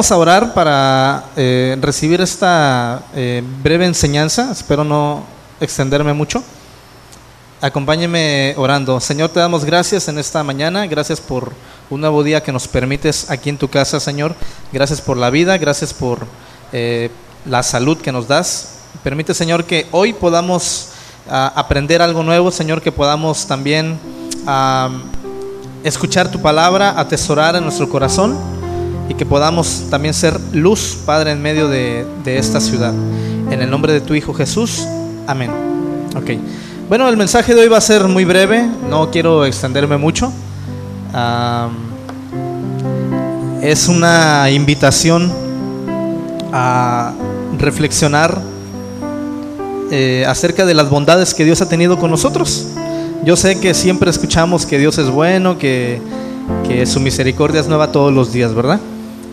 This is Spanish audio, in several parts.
Vamos a orar para eh, recibir esta eh, breve enseñanza. Espero no extenderme mucho. Acompáñeme orando. Señor, te damos gracias en esta mañana. Gracias por un nuevo día que nos permites aquí en tu casa, Señor. Gracias por la vida. Gracias por eh, la salud que nos das. Permite, Señor, que hoy podamos ah, aprender algo nuevo, Señor, que podamos también ah, escuchar tu palabra, atesorar en nuestro corazón y que podamos también ser luz, Padre, en medio de, esta ciudad. En el nombre de tu Hijo Jesús. Amén. Ok. Bueno, el mensaje de hoy va a ser muy breve, no quiero extenderme mucho. Es una invitación a reflexionar eh, acerca de las bondades que Dios ha tenido con nosotros. Yo sé que siempre escuchamos que Dios es bueno, que su misericordia es nueva todos los días, ¿verdad?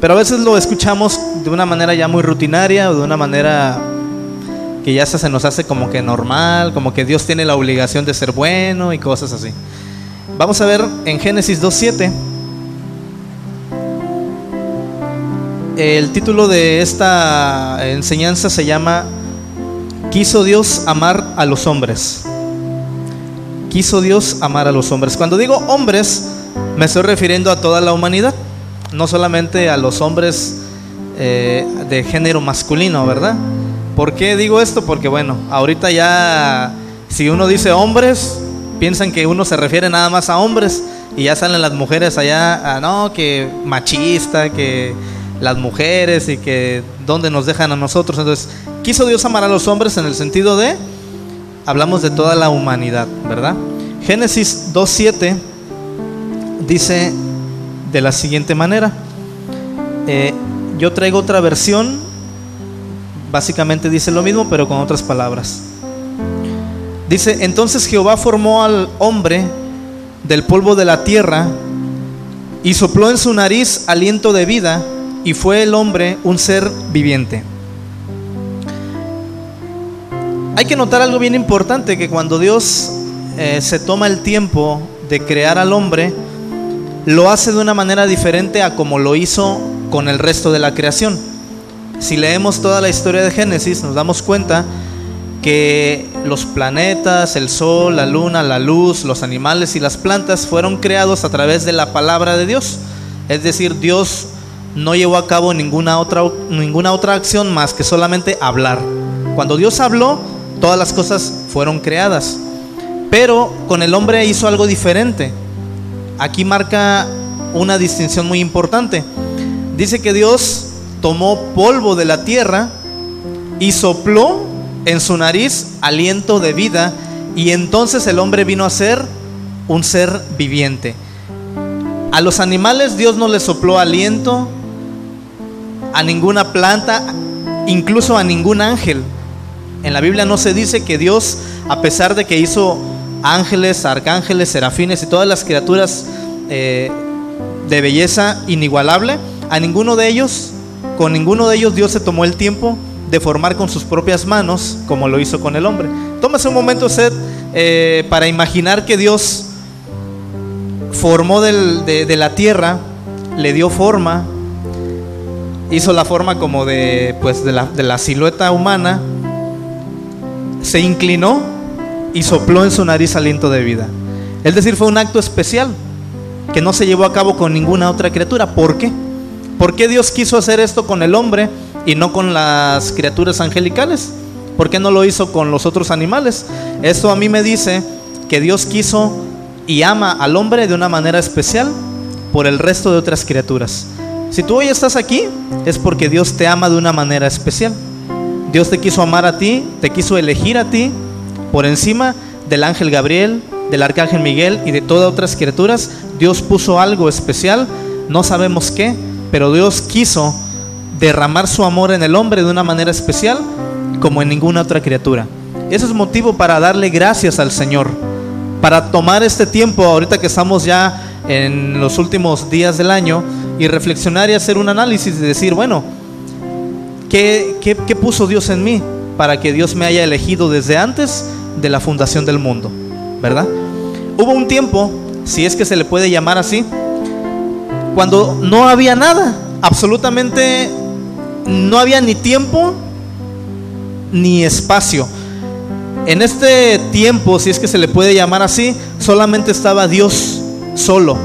Pero a veces lo escuchamos de una manera ya muy rutinaria o de una manera que ya se nos hace como que normal, como que Dios tiene la obligación de ser bueno y cosas así. Vamos a ver en Génesis 2.7. El título de esta enseñanza se llama Quiso Dios amar a los hombres. Quiso Dios amar a los hombres. Cuando digo hombres, me estoy refiriendo a toda la humanidad no solamente a los hombres eh, de género masculino, ¿verdad? ¿Por qué digo esto? Porque bueno, ahorita ya, si uno dice hombres, piensan que uno se refiere nada más a hombres y ya salen las mujeres allá, no, que machista, que las mujeres y que dónde nos dejan a nosotros. Entonces, quiso Dios amar a los hombres en el sentido de, hablamos de toda la humanidad, ¿verdad? Génesis 2.7 dice, de la siguiente manera. Eh, yo traigo otra versión, básicamente dice lo mismo, pero con otras palabras. Dice, entonces Jehová formó al hombre del polvo de la tierra y sopló en su nariz aliento de vida y fue el hombre un ser viviente. Hay que notar algo bien importante, que cuando Dios eh, se toma el tiempo de crear al hombre, lo hace de una manera diferente a como lo hizo con el resto de la creación. Si leemos toda la historia de Génesis, nos damos cuenta que los planetas, el sol, la luna, la luz, los animales y las plantas fueron creados a través de la palabra de Dios. Es decir, Dios no llevó a cabo ninguna otra, ninguna otra acción más que solamente hablar. Cuando Dios habló, todas las cosas fueron creadas. Pero con el hombre hizo algo diferente aquí marca una distinción muy importante. Dice que Dios tomó polvo de la tierra y sopló en su nariz aliento de vida y entonces el hombre vino a ser un ser viviente. A los animales Dios no le sopló aliento, a ninguna planta, incluso a ningún ángel. En la Biblia no se dice que Dios, a pesar de que hizo ángeles, arcángeles, serafines y todas las criaturas eh, de belleza inigualable, a ninguno de ellos, con ninguno de ellos Dios se tomó el tiempo de formar con sus propias manos como lo hizo con el hombre. Tómase un momento, Seth, eh, para imaginar que Dios formó de, la tierra, le dio forma, hizo la forma como de, pues, de, la, de la silueta humana, se inclinó y sopló en su nariz aliento de vida. Es decir, fue un acto especial que no se llevó a cabo con ninguna otra criatura. ¿Por qué? ¿Por qué Dios quiso hacer esto con el hombre y no con las criaturas angelicales? ¿Por qué no lo hizo con los otros animales? Esto a mí me dice que Dios quiso y ama al hombre de una manera especial por el resto de otras criaturas. Si tú hoy estás aquí, es porque Dios te ama de una manera especial. Dios te quiso amar a ti, te quiso elegir a ti por encima del ángel Gabriel, del arcángel Miguel y de todas otras criaturas, Dios puso algo especial, no sabemos qué, pero Dios quiso derramar su amor en el hombre de una manera especial como en ninguna otra criatura. Eso es motivo para darle gracias al Señor, para tomar este tiempo ahorita que estamos ya en los últimos días del año y reflexionar y hacer un análisis y decir, bueno, ¿qué, puso Dios en mí para que Dios me haya elegido desde antes de la fundación del mundo, ¿verdad? Hubo un tiempo, si es que se le puede llamar así, cuando no había nada. absolutamente no había ni tiempo ni espacio. En este tiempo, si es que se le puede llamar así, solamente estaba Dios solo,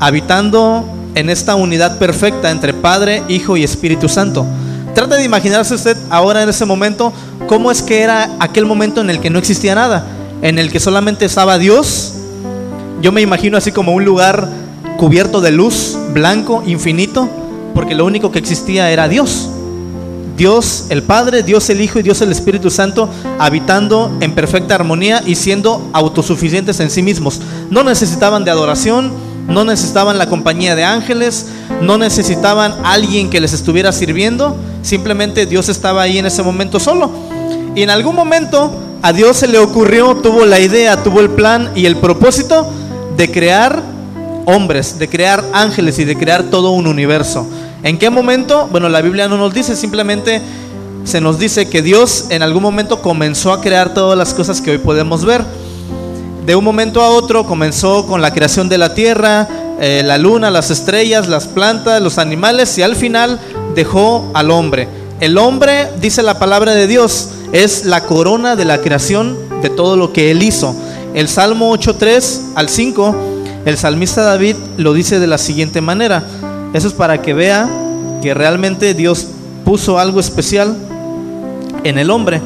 habitando en esta unidad perfecta entre Padre, Hijo y Espíritu Santo. Trata de imaginarse usted ahora en ese momento cómo es que era aquel momento en el que no existía nada, en el que solamente estaba Dios. Yo me imagino así como un lugar cubierto de luz, blanco, infinito, porque lo único que existía era Dios. Dios el Padre, Dios el Hijo y Dios el Espíritu Santo habitando en perfecta armonía y siendo autosuficientes en sí mismos. No necesitaban de adoración, no necesitaban la compañía de ángeles, no necesitaban alguien que les estuviera sirviendo, simplemente Dios estaba ahí en ese momento solo. Y en algún momento a Dios se le ocurrió, tuvo la idea, tuvo el plan y el propósito de crear hombres, de crear ángeles y de crear todo un universo. ¿En qué momento? Bueno, la Biblia no nos dice, simplemente se nos dice que Dios en algún momento comenzó a crear todas las cosas que hoy podemos ver. De un momento a otro comenzó con la creación de la tierra, eh, la luna, las estrellas, las plantas, los animales y al final dejó al hombre. El hombre, dice la palabra de Dios, es la corona de la creación de todo lo que él hizo. El Salmo 8.3 al 5, el salmista David lo dice de la siguiente manera. Eso es para que vea que realmente Dios puso algo especial en el hombre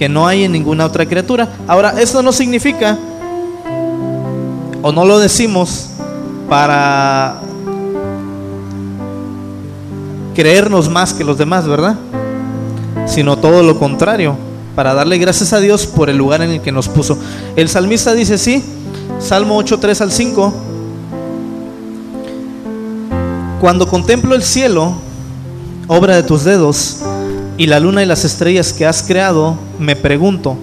que no hay en ninguna otra criatura. Ahora, esto no significa, o no lo decimos para creernos más que los demás, ¿verdad? Sino todo lo contrario, para darle gracias a Dios por el lugar en el que nos puso. El salmista dice sí, Salmo 8, 3 al 5, cuando contemplo el cielo, obra de tus dedos, y la luna y las estrellas que has creado, me pregunto,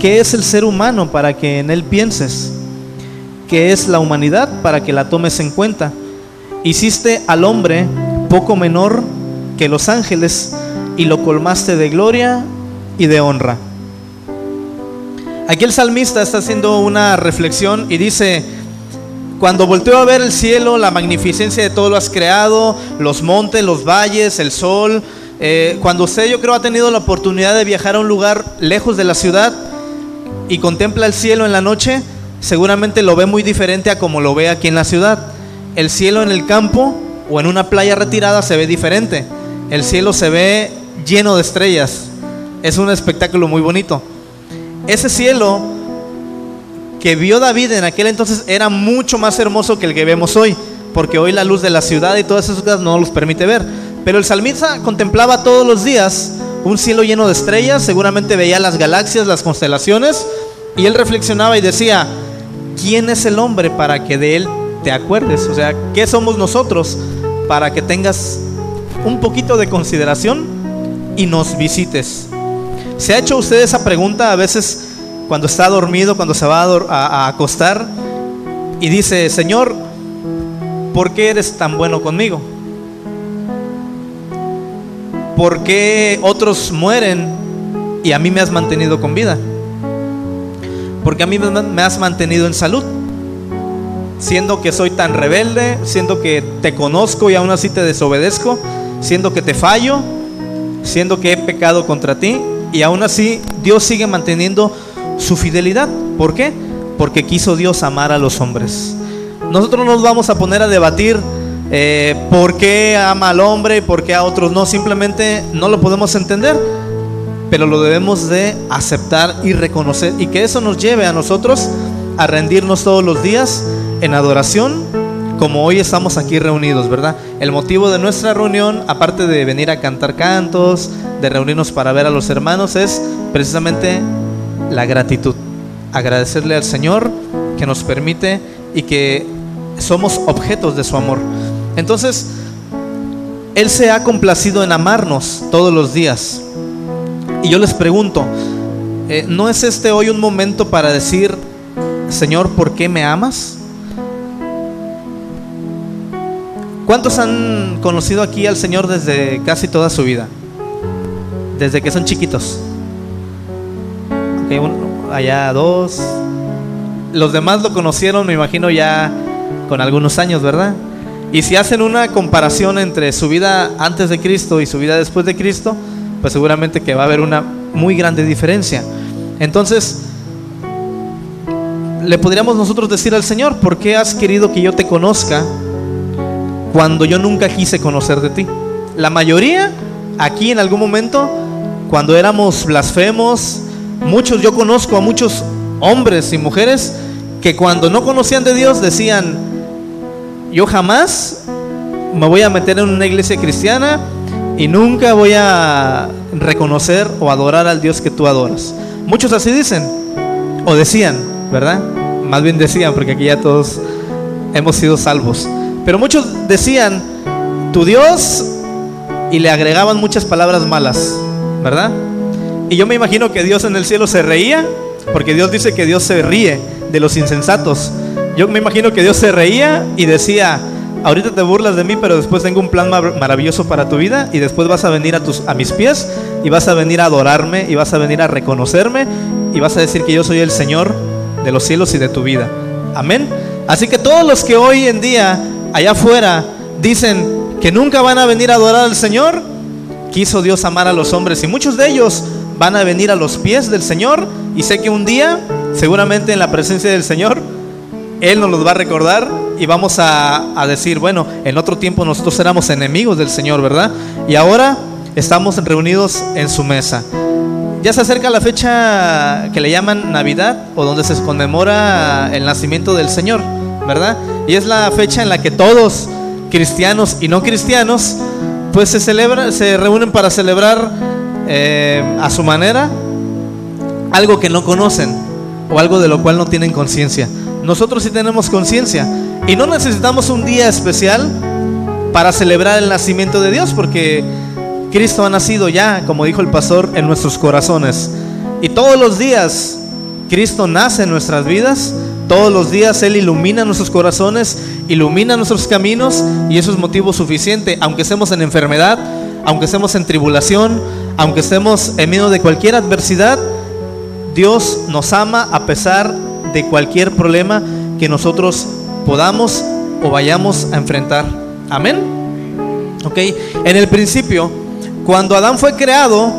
¿qué es el ser humano para que en él pienses? ¿Qué es la humanidad para que la tomes en cuenta? Hiciste al hombre poco menor que los ángeles y lo colmaste de gloria y de honra. Aquí el salmista está haciendo una reflexión y dice, cuando volteo a ver el cielo, la magnificencia de todo lo has creado, los montes, los valles, el sol, eh, cuando usted yo creo ha tenido la oportunidad de viajar a un lugar lejos de la ciudad y contempla el cielo en la noche, seguramente lo ve muy diferente a como lo ve aquí en la ciudad. El cielo en el campo o en una playa retirada se ve diferente. El cielo se ve lleno de estrellas. Es un espectáculo muy bonito. Ese cielo que vio David en aquel entonces era mucho más hermoso que el que vemos hoy, porque hoy la luz de la ciudad y todas esas cosas no los permite ver. Pero el salmista contemplaba todos los días un cielo lleno de estrellas, seguramente veía las galaxias, las constelaciones, y él reflexionaba y decía, ¿quién es el hombre para que de él te acuerdes? O sea, ¿qué somos nosotros para que tengas un poquito de consideración y nos visites? ¿Se ha hecho usted esa pregunta a veces? cuando está dormido, cuando se va a, acostar y dice, Señor, ¿por qué eres tan bueno conmigo? ¿Por qué otros mueren y a mí me has mantenido con vida? Porque a mí me has mantenido en salud. Siendo que soy tan rebelde, siendo que te conozco y aún así te desobedezco, siendo que te fallo, siendo que he pecado contra ti y aún así Dios sigue manteniendo su fidelidad. ¿Por qué? Porque quiso Dios amar a los hombres. Nosotros no nos vamos a poner a debatir eh, por qué ama al hombre y por qué a otros no. Simplemente no lo podemos entender, pero lo debemos de aceptar y reconocer. Y que eso nos lleve a nosotros a rendirnos todos los días en adoración, como hoy estamos aquí reunidos, ¿verdad? El motivo de nuestra reunión, aparte de venir a cantar cantos, de reunirnos para ver a los hermanos, es precisamente la gratitud. Agradecerle al Señor que nos permite y que somos objetos de su amor. Entonces, Él se ha complacido en amarnos todos los días. Y yo les pregunto, eh, ¿no es este hoy un momento para decir, Señor, ¿por qué me amas? ¿Cuántos han conocido aquí al Señor desde casi toda su vida? Desde que son chiquitos allá dos. Los demás lo conocieron, me imagino, ya con algunos años, ¿verdad? Y si hacen una comparación entre su vida antes de Cristo y su vida después de Cristo, pues seguramente que va a haber una muy grande diferencia. Entonces, le podríamos nosotros decir al Señor, ¿por qué has querido que yo te conozca cuando yo nunca quise conocer de ti? La mayoría, aquí en algún momento, cuando éramos blasfemos, muchos, yo conozco a muchos hombres y mujeres que cuando no conocían de Dios decían, yo jamás me voy a meter en una iglesia cristiana y nunca voy a reconocer o adorar al Dios que tú adoras. Muchos así dicen, o decían, ¿verdad? Más bien decían, porque aquí ya todos hemos sido salvos. Pero muchos decían, tu Dios, y le agregaban muchas palabras malas, ¿verdad? Y yo me imagino que Dios en el cielo se reía, porque Dios dice que Dios se ríe de los insensatos. Yo me imagino que Dios se reía y decía, ahorita te burlas de mí, pero después tengo un plan maravilloso para tu vida y después vas a venir a, mis pies y vas a venir a adorarme y vas a venir a reconocerme y vas a decir que yo soy el Señor de los cielos y de tu vida. Amén. Así que todos los que hoy en día allá afuera dicen que nunca van a venir a adorar al Señor, quiso Dios amar a los hombres y muchos de ellos van a venir a los pies del Señor y sé que un día, seguramente en la presencia del Señor, Él nos los va a recordar y vamos a, decir, bueno, en otro tiempo nosotros éramos enemigos del Señor, ¿verdad? Y ahora estamos reunidos en su mesa. Ya se acerca la fecha que le llaman Navidad o donde se conmemora el nacimiento del Señor, Y es la fecha en la que todos, cristianos y no cristianos, pues se se reúnen para celebrar eh, a su manera algo que no conocen o algo de lo cual no tienen conciencia. Nosotros sí tenemos conciencia y no necesitamos un día especial para celebrar el nacimiento de Dios porque Cristo ha nacido ya, como dijo el pastor, en nuestros corazones. Y todos los días Cristo nace en nuestras vidas. Todos los días Él ilumina nuestros corazones, ilumina nuestros caminos y eso es motivo suficiente, aunque estemos en enfermedad, aunque estemos en tribulación, aunque estemos en medio de cualquier adversidad, Dios nos ama a pesar de cualquier problema que nosotros podamos o vayamos a enfrentar. Amén. En el principio cuando Adán fue creado,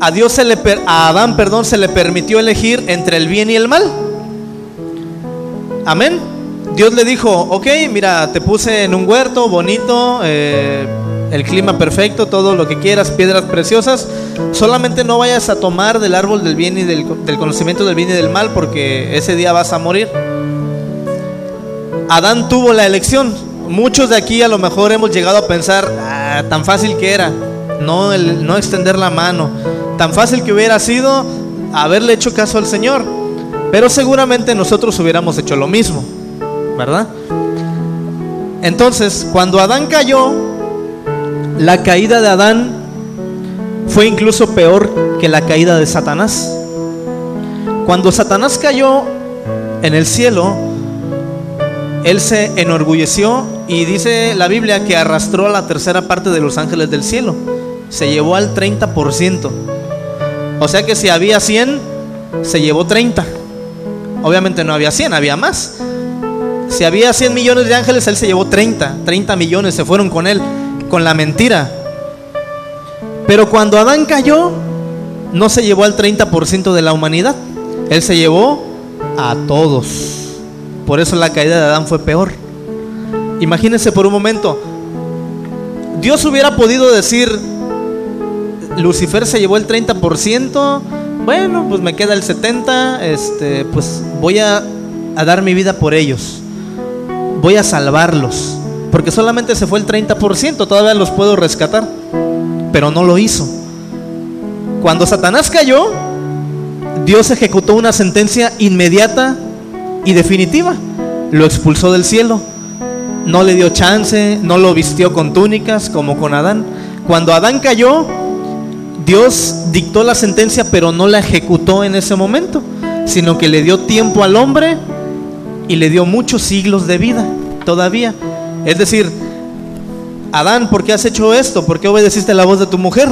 a Dios se le a Adán, perdón, se le permitió elegir entre el bien y el mal. Amén. Dios le dijo, ok, mira, te puse en un huerto bonito, eh, el clima perfecto, todo lo que quieras, piedras preciosas. Solamente no vayas a tomar del árbol del bien y del, conocimiento del bien y del mal, porque ese día vas a morir. Adán tuvo la elección. Muchos de aquí a lo mejor hemos llegado a pensar, ah, tan fácil que era no, el, no extender la mano. Tan fácil que hubiera sido haberle hecho caso al Señor. Pero seguramente nosotros hubiéramos hecho lo mismo, ¿verdad? Entonces, cuando Adán cayó, la caída de Adán fue incluso peor que la caída de Satanás. Cuando Satanás cayó en el cielo, él se enorgulleció y dice la Biblia que arrastró a la tercera parte de los ángeles del cielo se llevó al 30%. O sea que si había 100, se llevó 30. Obviamente no había 100, había más. Si había 100 millones de ángeles, él se llevó 30. 30 millones se fueron con él, con la mentira. Pero cuando Adán cayó, no se llevó al 30% de la humanidad. Él se llevó a todos. Por eso la caída de Adán fue peor. Imagínense por un momento. Dios hubiera podido decir, Lucifer se llevó el 30%, bueno, pues me queda el 70%, este, pues voy a, a dar mi vida por ellos, voy a salvarlos, porque solamente se fue el 30%, todavía los puedo rescatar, pero no lo hizo. Cuando Satanás cayó, Dios ejecutó una sentencia inmediata y definitiva, lo expulsó del cielo, no le dio chance, no lo vistió con túnicas como con Adán. Cuando Adán cayó, Dios dictó la sentencia, pero no la ejecutó en ese momento, sino que le dio tiempo al hombre y le dio muchos siglos de vida todavía. Es decir, Adán, ¿por qué has hecho esto? ¿Por qué obedeciste la voz de tu mujer?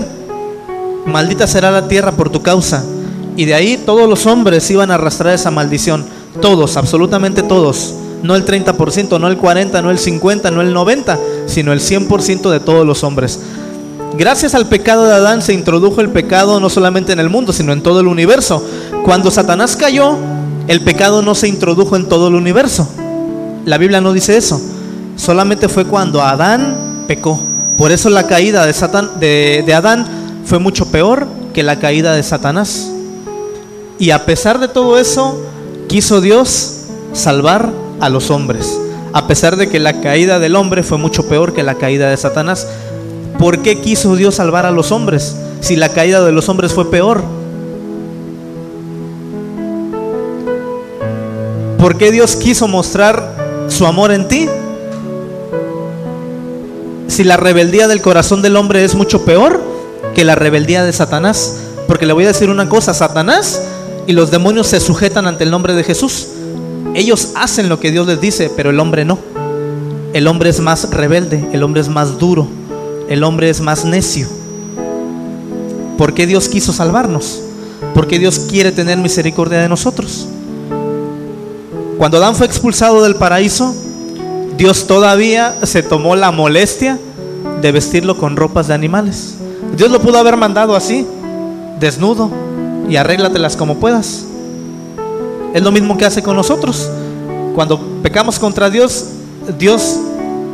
Maldita será la tierra por tu causa. Y de ahí todos los hombres iban a arrastrar esa maldición. Todos, absolutamente todos. no el 30%, no el 40%, no el 50%, no el 90%, sino el 100% de todos los hombres. Gracias al pecado de Adán se introdujo el pecado no solamente en el mundo, sino en todo el universo. Cuando Satanás cayó, el pecado no se introdujo en todo el universo. La Biblia no dice eso. Solamente fue cuando Adán pecó. Por eso la caída de, Adán fue mucho peor que la caída de Satanás. Y a pesar de todo eso, quiso Dios salvar a los hombres. A pesar de que la caída del hombre fue mucho peor que la caída de Satanás. ¿Por qué quiso Dios salvar a los hombres si la caída de los hombres fue peor? ¿Por qué Dios quiso mostrar su amor en ti? Si la rebeldía del corazón del hombre es mucho peor que la rebeldía de Satanás. Porque le voy a decir una cosa, Satanás y los demonios se sujetan ante el nombre de Jesús. Ellos hacen lo que Dios les dice, pero el hombre no. El hombre es más rebelde, el hombre es más duro, el hombre es más necio. ¿Por qué Dios quiso salvarnos? ¿Por qué Dios quiere tener misericordia de nosotros? Cuando Adán fue expulsado del paraíso, Dios todavía se tomó la molestia de vestirlo con ropas de animales. Dios lo pudo haber mandado así, desnudo, y arréglatelas como puedas. Es lo mismo que hace con nosotros. Cuando pecamos contra Dios, Dios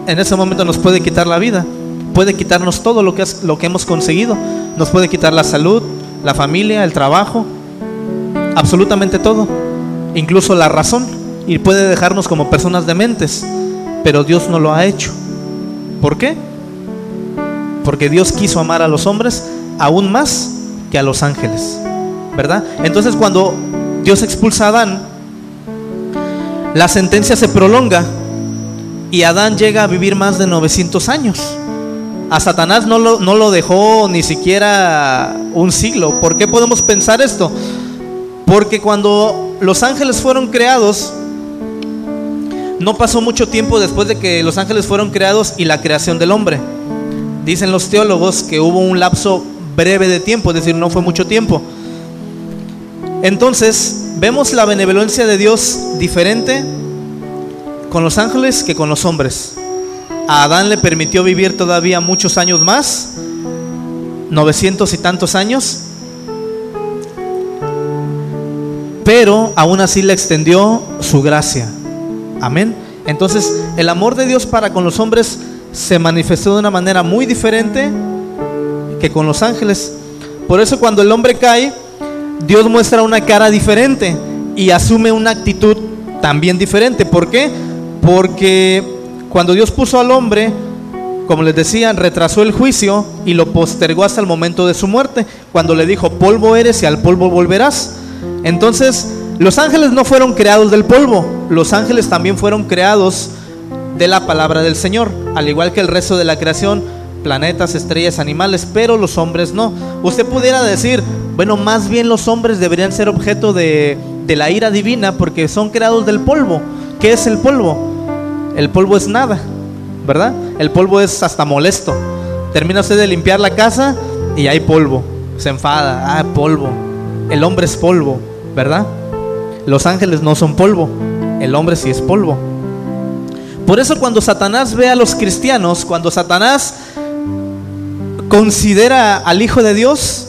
en ese momento nos puede quitar la vida puede quitarnos todo lo que, lo que hemos conseguido. Nos puede quitar la salud, la familia, el trabajo, absolutamente todo, incluso la razón, y puede dejarnos como personas dementes, pero Dios no lo ha hecho. ¿Por qué? Porque Dios quiso amar a los hombres aún más que a los ángeles, ¿verdad? Entonces cuando Dios expulsa a Adán, la sentencia se prolonga y Adán llega a vivir más de 900 años. A Satanás no lo, dejó ni siquiera un siglo. ¿Por qué podemos pensar esto? Porque cuando los ángeles fueron creados, no pasó mucho tiempo después de que los ángeles fueron creados y la creación del hombre. Dicen los teólogos que hubo un lapso breve de tiempo, es decir, no fue mucho tiempo. Entonces, vemos la benevolencia de Dios diferente con los ángeles que con los hombres. A Adán le permitió vivir todavía muchos años más, 900 y tantos años, pero aún así le extendió su gracia. Amén. Entonces, el amor de Dios para con los hombres se manifestó de una manera muy diferente que con los ángeles. Por eso cuando el hombre cae, Dios muestra una cara diferente y asume una actitud también diferente. ¿Por qué? Porque cuando Dios puso al hombre, como les decía, retrasó el juicio y lo postergó hasta el momento de su muerte, cuando le dijo, polvo eres y al polvo volverás. Entonces, los ángeles no fueron creados del polvo, los ángeles también fueron creados de la palabra del Señor, al igual que el resto de la creación, planetas, estrellas, animales, pero los hombres no. Usted pudiera decir, bueno, más bien los hombres deberían ser objeto de, de la ira divina porque son creados del polvo. ¿Qué es el polvo? El polvo es nada, ¿verdad? El polvo es hasta molesto. Termina usted de limpiar la casa y hay polvo. Se enfada, ah, polvo. El hombre es polvo, ¿verdad? Los ángeles no son polvo, el hombre sí es polvo. Por eso cuando Satanás ve a los cristianos, cuando Satanás considera al Hijo de Dios,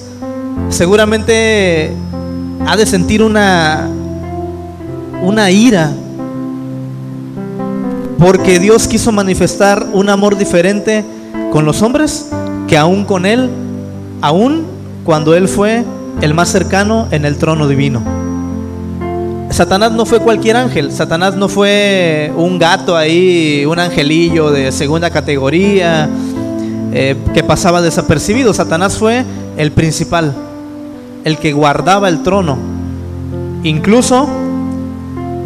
seguramente ha de sentir una, una ira porque Dios quiso manifestar un amor diferente con los hombres que aún con Él, aún cuando Él fue el más cercano en el trono divino. Satanás no fue cualquier ángel, Satanás no fue un gato ahí, un angelillo de segunda categoría eh, que pasaba desapercibido. Satanás fue el principal, el que guardaba el trono. Incluso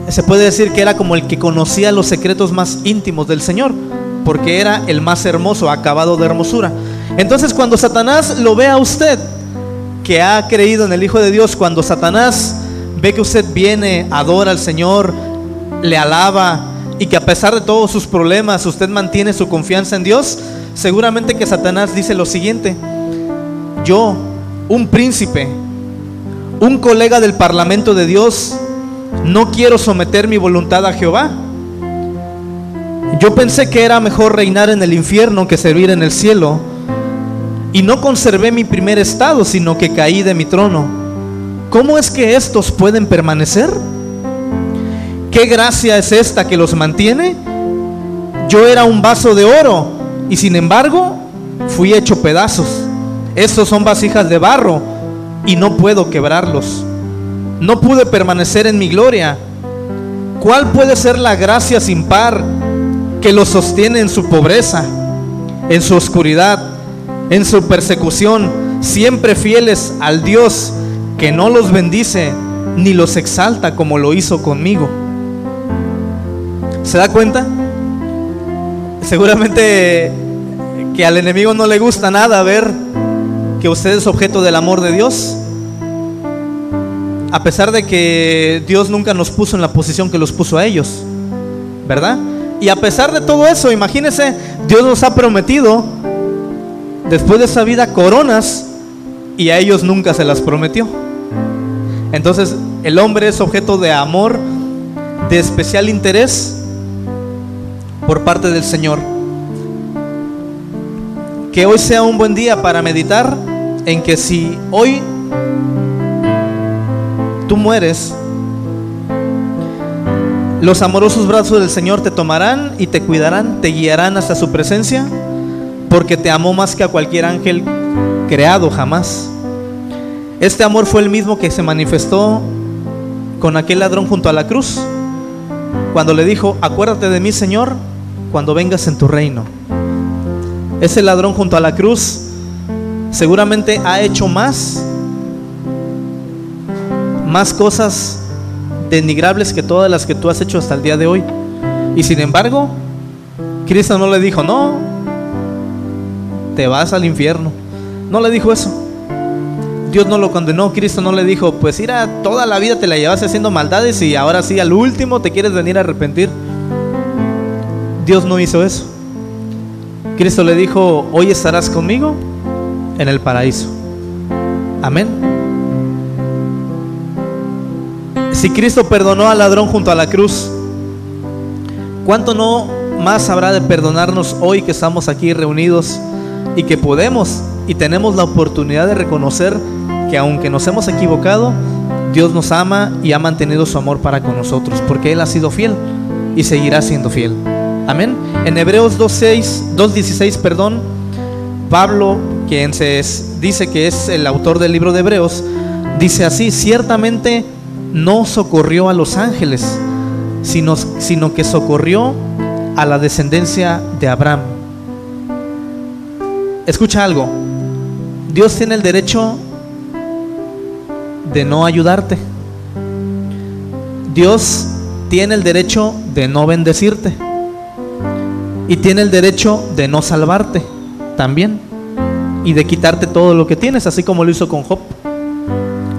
se puede decir que era como el que conocía los secretos más íntimos del Señor, porque era el más hermoso, acabado de hermosura. Entonces cuando Satanás lo ve a usted, que ha creído en el Hijo de Dios, cuando Satanás ve que usted viene, adora al Señor, le alaba y que a pesar de todos sus problemas usted mantiene su confianza en Dios, seguramente que Satanás dice lo siguiente, yo, un príncipe, un colega del Parlamento de Dios, no quiero someter mi voluntad a Jehová. Yo pensé que era mejor reinar en el infierno que servir en el cielo. Y no conservé mi primer estado, sino que caí de mi trono. ¿Cómo es que estos pueden permanecer? ¿Qué gracia es esta que los mantiene? Yo era un vaso de oro y sin embargo fui hecho pedazos. Estos son vasijas de barro y no puedo quebrarlos. No pude permanecer en mi gloria. ¿Cuál puede ser la gracia sin par que los sostiene en su pobreza, en su oscuridad, en su persecución, siempre fieles al Dios que no los bendice ni los exalta como lo hizo conmigo? ¿Se da cuenta? Seguramente que al enemigo no le gusta nada ver que usted es objeto del amor de Dios. A pesar de que Dios nunca nos puso en la posición que los puso a ellos. ¿Verdad? Y a pesar de todo eso, imagínese, Dios nos ha prometido después de esa vida coronas y a ellos nunca se las prometió. Entonces el hombre es objeto de amor, de especial interés por parte del Señor. Que hoy sea un buen día para meditar en que si hoy tú mueres, los amorosos brazos del Señor te tomarán y te cuidarán, te guiarán hasta su presencia, porque te amó más que a cualquier ángel creado jamás. Este amor fue el mismo que se manifestó con aquel ladrón junto a la cruz, cuando le dijo, acuérdate de mí, Señor, cuando vengas en tu reino. Ese ladrón junto a la cruz seguramente ha hecho más, más cosas denigrables que todas las que tú has hecho hasta el día de hoy. Y sin embargo, Cristo no le dijo, no, te vas al infierno. No le dijo eso. Dios no lo condenó, Cristo no le dijo, pues mira, toda la vida te la llevas haciendo maldades y ahora sí, al último te quieres venir a arrepentir. Dios no hizo eso. Cristo le dijo, hoy estarás conmigo en el paraíso. Amén. Si Cristo perdonó al ladrón junto a la cruz, ¿cuánto no más habrá de perdonarnos hoy que estamos aquí reunidos y que podemos y tenemos la oportunidad de reconocer que aunque nos hemos equivocado, Dios nos ama y ha mantenido su amor para con nosotros, porque Él ha sido fiel y seguirá siendo fiel. Amén. En Hebreos 2.6, 2.16, perdón, Pablo, quien se dice que es el autor del libro de Hebreos, dice así, ciertamente no socorrió a los ángeles, sino, sino que socorrió a la descendencia de Abraham. Escucha algo, Dios tiene el derecho de no ayudarte. Dios tiene el derecho de no bendecirte. Y tiene el derecho de no salvarte también. Y de quitarte todo lo que tienes, así como lo hizo con Job.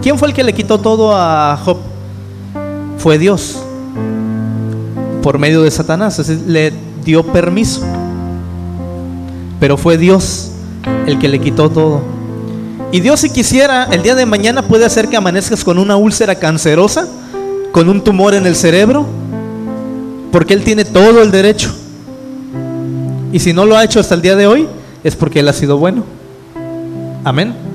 ¿Quién fue el que le quitó todo a Job? Fue Dios. Por medio de Satanás. le dio permiso. Pero fue Dios el que le quitó todo. Y Dios si quisiera, el día de mañana puede hacer que amanezcas con una úlcera cancerosa, con un tumor en el cerebro, porque Él tiene todo el derecho. Y si no lo ha hecho hasta el día de hoy, es porque Él ha sido bueno. Amén.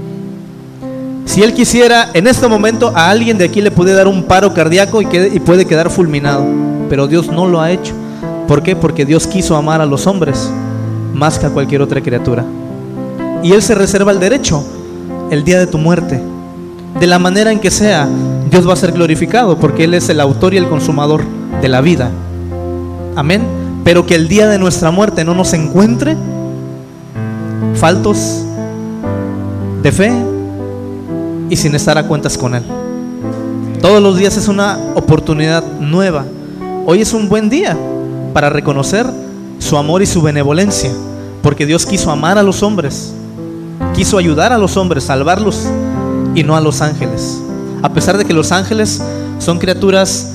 Si Él quisiera, en este momento a alguien de aquí le puede dar un paro cardíaco y, y puede quedar fulminado. Pero Dios no lo ha hecho. ¿Por qué? Porque Dios quiso amar a los hombres más que a cualquier otra criatura. Y Él se reserva el derecho el día de tu muerte. De la manera en que sea, Dios va a ser glorificado porque Él es el autor y el consumador de la vida. Amén pero que el día de nuestra muerte no nos encuentre faltos de fe y sin estar a cuentas con Él. Todos los días es una oportunidad nueva. Hoy es un buen día para reconocer su amor y su benevolencia, porque Dios quiso amar a los hombres, quiso ayudar a los hombres, salvarlos y no a los ángeles. A pesar de que los ángeles son criaturas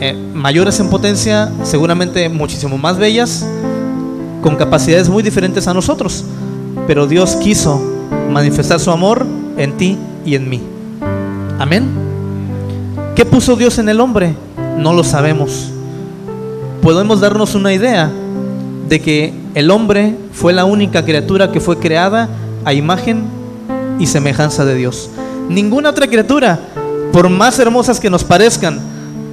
eh, mayores en potencia, seguramente muchísimo más bellas, con capacidades muy diferentes a nosotros. Pero Dios quiso manifestar su amor en ti y en mí. Amén. ¿Qué puso Dios en el hombre? No lo sabemos. podemos darnos una idea de que el hombre fue la única criatura que fue creada a imagen y semejanza de Dios. Ninguna otra criatura, por más hermosas que nos parezcan,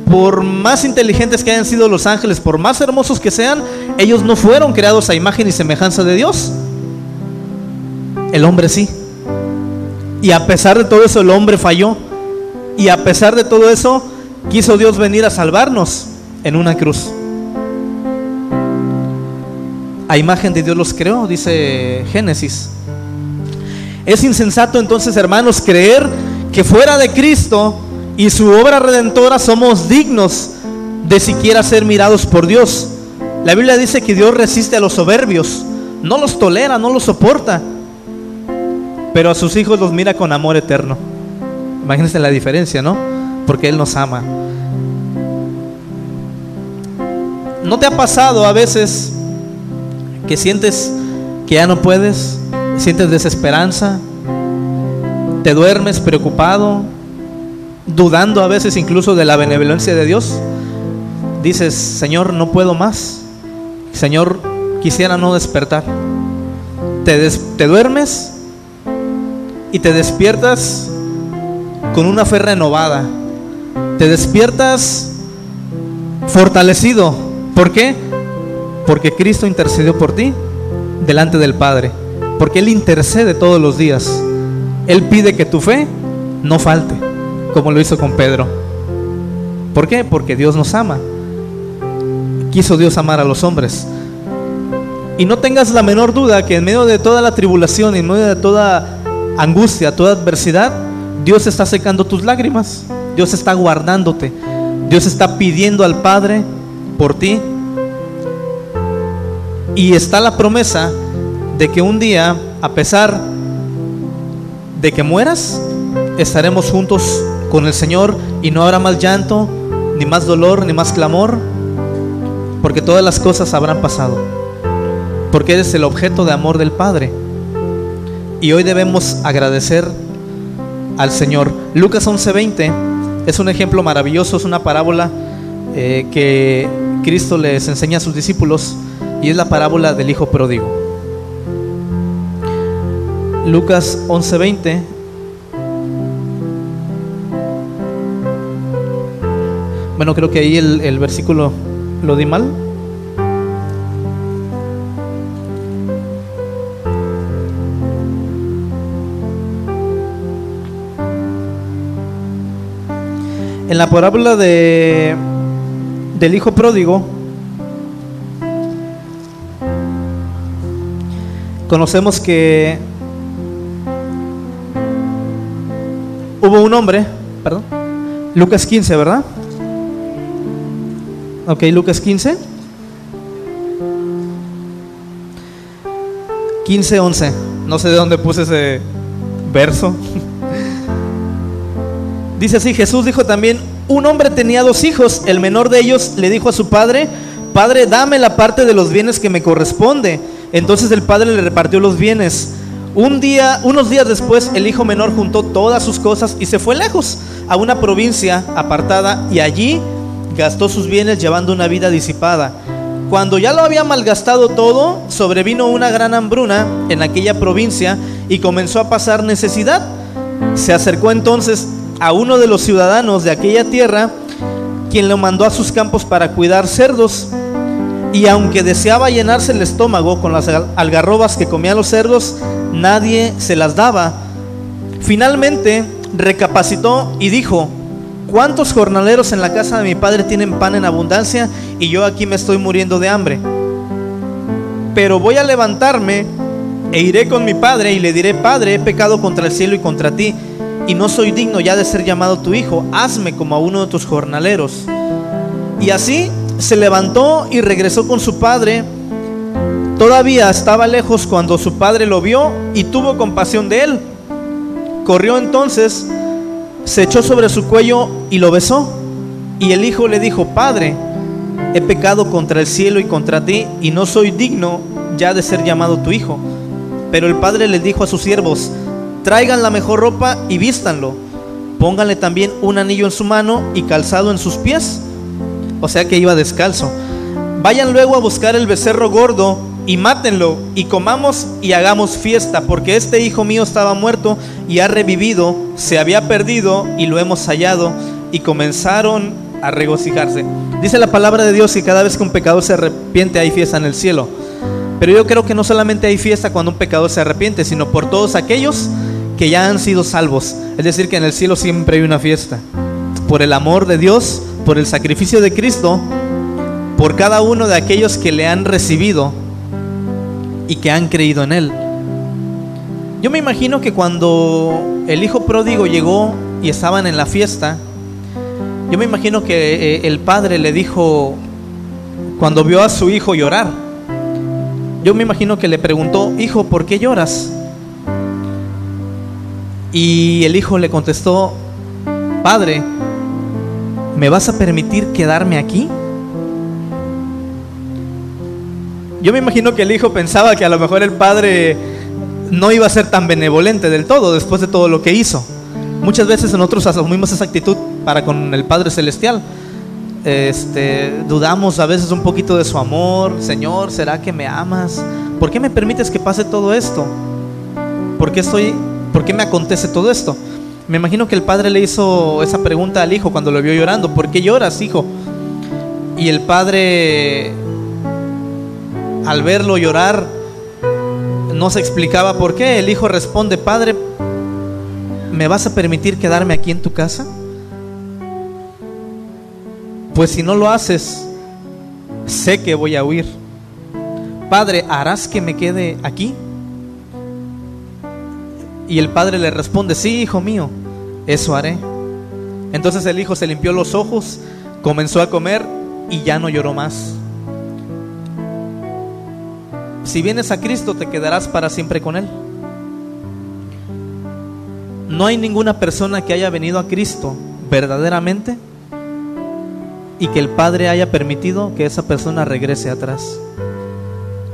por más inteligentes que hayan sido los ángeles, por más hermosos que sean, ellos no fueron creados a imagen y semejanza de Dios. El hombre sí. Y a pesar de todo eso, el hombre falló. Y a pesar de todo eso, quiso Dios venir a salvarnos en una cruz. A imagen de Dios los creó, dice Génesis. Es insensato entonces, hermanos, creer que fuera de Cristo y su obra redentora somos dignos de siquiera ser mirados por Dios. La Biblia dice que Dios resiste a los soberbios, no los tolera, no los soporta, pero a sus hijos los mira con amor eterno. Imagínense la diferencia, ¿no? Porque Él nos ama. ¿No te ha pasado a veces que sientes que ya no puedes? ¿Sientes desesperanza? ¿Te duermes preocupado? ¿Dudando a veces incluso de la benevolencia de Dios? Dices, Señor, no puedo más. Señor, quisiera no despertar. Te, te duermes y te despiertas con una fe renovada. Te despiertas fortalecido. ¿Por qué? Porque Cristo intercedió por ti delante del Padre. Porque Él intercede todos los días. Él pide que tu fe no falte, como lo hizo con Pedro. ¿Por qué? Porque Dios nos ama. Quiso Dios amar a los hombres. Y no tengas la menor duda que en medio de toda la tribulación, en medio de toda angustia, toda adversidad, Dios está secando tus lágrimas. Dios está guardándote. Dios está pidiendo al Padre por ti. Y está la promesa de que un día, a pesar de que mueras, estaremos juntos con el Señor y no habrá más llanto, ni más dolor, ni más clamor, porque todas las cosas habrán pasado. Porque eres el objeto de amor del Padre. Y hoy debemos agradecer al Señor. Lucas 11:20 es un ejemplo maravilloso, es una parábola eh, que Cristo les enseña a sus discípulos y es la parábola del Hijo Pródigo. Lucas 11:20 Bueno, creo que ahí el, el versículo lo di mal. En la parábola de, del hijo pródigo, conocemos que hubo un hombre, perdón, Lucas 15, ¿verdad? Ok, Lucas 15. 15, 11. No sé de dónde puse ese verso. Dice así, Jesús dijo también, un hombre tenía dos hijos, el menor de ellos le dijo a su padre, Padre, dame la parte de los bienes que me corresponde. Entonces el padre le repartió los bienes. Un día, unos días después, el hijo menor juntó todas sus cosas y se fue lejos a una provincia apartada y allí gastó sus bienes llevando una vida disipada. Cuando ya lo había malgastado todo, sobrevino una gran hambruna en aquella provincia y comenzó a pasar necesidad. Se acercó entonces a uno de los ciudadanos de aquella tierra, quien lo mandó a sus campos para cuidar cerdos. Y aunque deseaba llenarse el estómago con las algarrobas que comían los cerdos, nadie se las daba. Finalmente recapacitó y dijo, ¿cuántos jornaleros en la casa de mi padre tienen pan en abundancia y yo aquí me estoy muriendo de hambre? Pero voy a levantarme e iré con mi padre y le diré, Padre, he pecado contra el cielo y contra ti y no soy digno ya de ser llamado tu hijo, hazme como a uno de tus jornaleros. Y así se levantó y regresó con su padre. Todavía estaba lejos cuando su padre lo vio y tuvo compasión de él. Corrió entonces, se echó sobre su cuello y lo besó. Y el hijo le dijo, Padre, he pecado contra el cielo y contra ti y no soy digno ya de ser llamado tu hijo. Pero el padre le dijo a sus siervos, traigan la mejor ropa y vístanlo. Pónganle también un anillo en su mano y calzado en sus pies. O sea que iba descalzo. Vayan luego a buscar el becerro gordo y mátenlo y comamos y hagamos fiesta, porque este hijo mío estaba muerto y ha revivido, se había perdido y lo hemos hallado. Y comenzaron a regocijarse. Dice la palabra de Dios que cada vez que un pecador se arrepiente hay fiesta en el cielo. Pero yo creo que no solamente hay fiesta cuando un pecador se arrepiente, sino por todos aquellos que ya han sido salvos. Es decir, que en el cielo siempre hay una fiesta. Por el amor de Dios, por el sacrificio de Cristo, por cada uno de aquellos que le han recibido y que han creído en Él. Yo me imagino que cuando el hijo pródigo llegó y estaban en la fiesta, yo me imagino que eh, el padre le dijo, cuando vio a su hijo llorar, yo me imagino que le preguntó, hijo, ¿por qué lloras? Y el hijo le contestó, padre, ¿me vas a permitir quedarme aquí? Yo me imagino que el hijo pensaba que a lo mejor el padre no iba a ser tan benevolente del todo después de todo lo que hizo. Muchas veces nosotros asumimos esa actitud para con el Padre Celestial. Este, dudamos a veces un poquito de su amor. Señor, ¿será que me amas? ¿Por qué me permites que pase todo esto? ¿Por qué estoy, por qué me acontece todo esto? Me imagino que el padre le hizo esa pregunta al hijo cuando lo vio llorando. ¿Por qué lloras, hijo? Y el padre al verlo llorar, no se explicaba por qué. El hijo responde, Padre, ¿me vas a permitir quedarme aquí en tu casa? Pues si no lo haces, sé que voy a huir. Padre, ¿harás que me quede aquí? Y el padre le responde, sí, hijo mío, eso haré. Entonces el hijo se limpió los ojos, comenzó a comer y ya no lloró más. Si vienes a Cristo te quedarás para siempre con Él. No hay ninguna persona que haya venido a Cristo verdaderamente y que el Padre haya permitido que esa persona regrese atrás.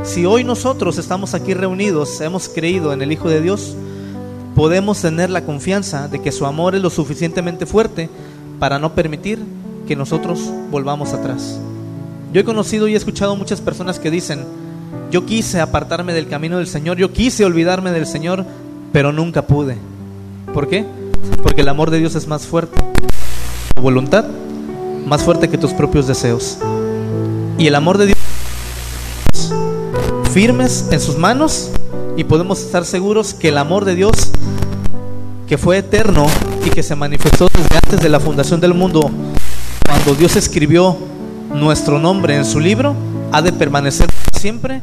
Si hoy nosotros estamos aquí reunidos, hemos creído en el Hijo de Dios, podemos tener la confianza de que su amor es lo suficientemente fuerte para no permitir que nosotros volvamos atrás. Yo he conocido y he escuchado muchas personas que dicen, yo quise apartarme del camino del Señor, yo quise olvidarme del Señor, pero nunca pude. ¿Por qué? Porque el amor de Dios es más fuerte. Tu voluntad más fuerte que tus propios deseos. Y el amor de Dios firmes en sus manos y podemos estar seguros que el amor de Dios que fue eterno y que se manifestó desde antes de la fundación del mundo, cuando Dios escribió nuestro nombre en su libro, ha de permanecer siempre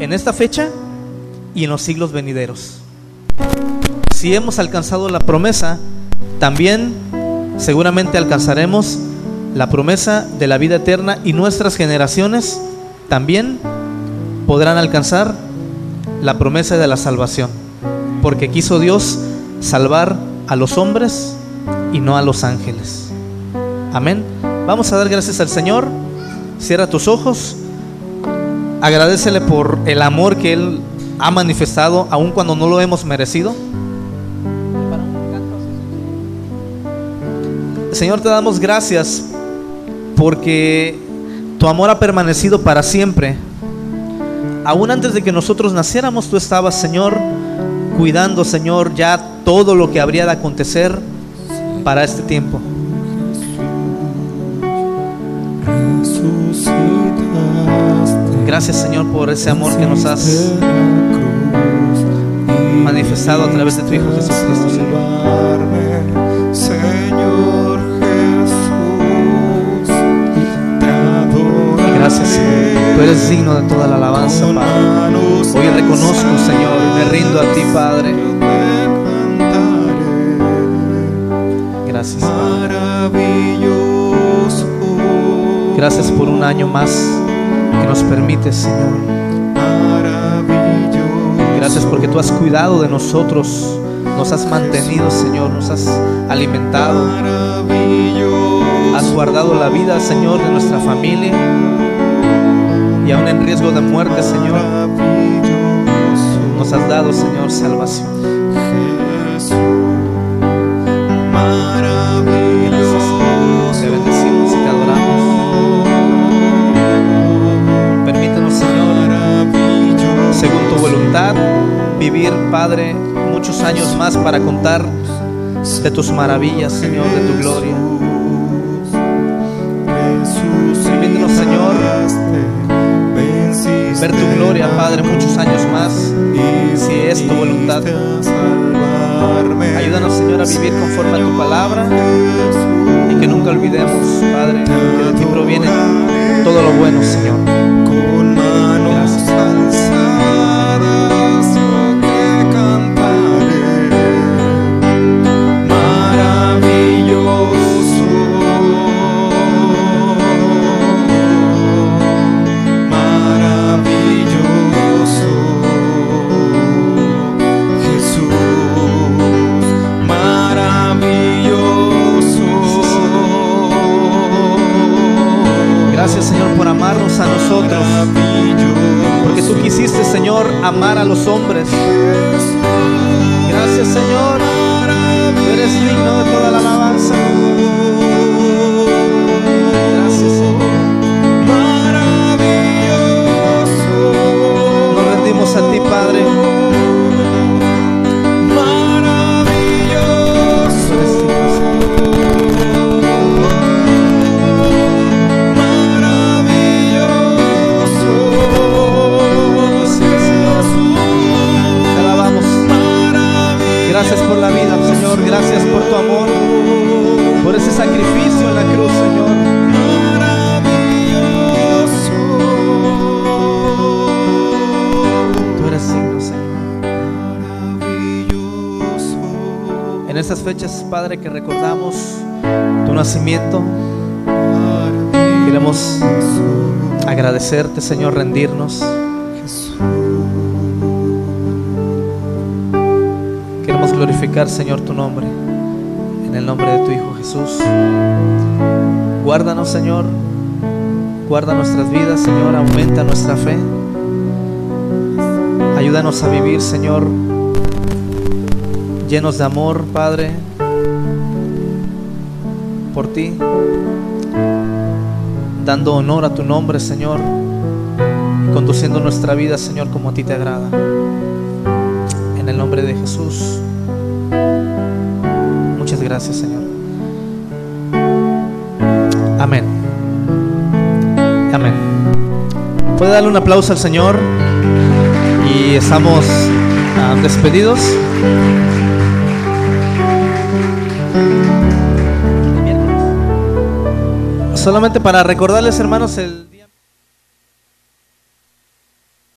en esta fecha y en los siglos venideros. Si hemos alcanzado la promesa, también seguramente alcanzaremos la promesa de la vida eterna y nuestras generaciones también podrán alcanzar la promesa de la salvación, porque quiso Dios salvar a los hombres y no a los ángeles. Amén. Vamos a dar gracias al Señor. Cierra tus ojos. Agradecele por el amor que Él ha manifestado, aun cuando no lo hemos merecido. Señor, te damos gracias porque tu amor ha permanecido para siempre. Aún antes de que nosotros naciéramos, tú estabas, Señor, cuidando, Señor, ya todo lo que habría de acontecer para este tiempo. Gracias Señor por ese amor que nos has manifestado a través de tu Hijo Jesucristo. Señor Jesús. Gracias Señor. Tú eres digno de toda la alabanza, Padre. Hoy reconozco, Señor, me rindo a ti, Padre. Gracias. Gracias por un año más que nos permites, Señor. Gracias porque tú has cuidado de nosotros, nos has mantenido, Señor, nos has alimentado. Has guardado la vida, Señor, de nuestra familia y aún en riesgo de muerte, Señor, nos has dado, Señor, salvación. Jesús, maravilloso. Te bendecimos y te adoramos. Permítenos, Señor, según tu voluntad, vivir, Padre, muchos años más para contar de tus maravillas, Señor, de tu gloria. Ver tu gloria, Padre, muchos años más, si es tu voluntad. Ayúdanos, Señor, a vivir conforme a tu palabra y que nunca olvidemos, Padre, que de ti proviene todo lo bueno, Señor. En estas fechas, Padre, que recordamos tu nacimiento, queremos agradecerte, Señor, rendirnos. Queremos glorificar, Señor, tu nombre. En el nombre de tu Hijo Jesús. Guárdanos, Señor. Guarda nuestras vidas, Señor. Aumenta nuestra fe. Ayúdanos a vivir, Señor, llenos de amor, Padre, por ti. Dando honor a tu nombre, Señor. Y conduciendo nuestra vida, Señor, como a ti te agrada. En el nombre de Jesús. Muchas gracias, Señor. Amén. Amén. ¿Puede darle un aplauso al Señor? Y estamos ah, despedidos. Solamente para recordarles, hermanos, el...